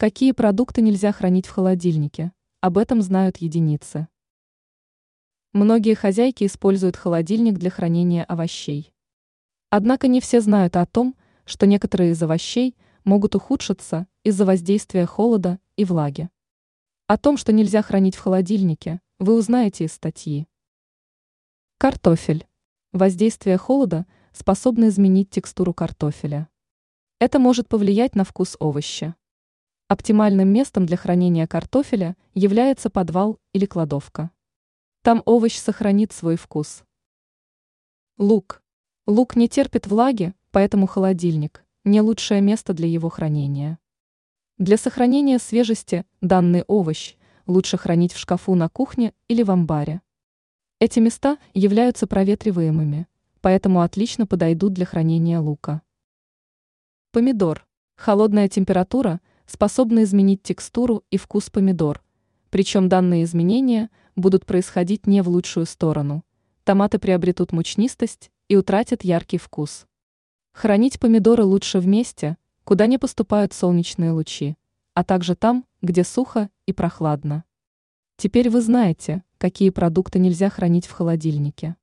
Какие продукты нельзя хранить в холодильнике? Об этом знают единицы. Многие хозяйки используют холодильник для хранения овощей. Однако не все знают о том, что некоторые из овощей могут ухудшиться из-за воздействия холода и влаги. О том, что нельзя хранить в холодильнике, вы узнаете из статьи. Картофель. Воздействие холода способно изменить текстуру картофеля. Это может повлиять на вкус овоща. Оптимальным местом для хранения картофеля является подвал или кладовка. Там овощ сохранит свой вкус. Лук. Лук не терпит влаги, поэтому холодильник – не лучшее место для его хранения. Для сохранения свежести данный овощ лучше хранить в шкафу на кухне или в амбаре. Эти места являются проветриваемыми, поэтому отлично подойдут для хранения лука. Помидор. Холодная температура способна изменить текстуру и вкус помидор, причем данные изменения будут происходить не в лучшую сторону. Томаты приобретут мучнистость и утратят яркий вкус. Хранить помидоры лучше в месте, куда не поступают солнечные лучи, а также там, где сухо и прохладно. Теперь вы знаете, какие продукты нельзя хранить в холодильнике.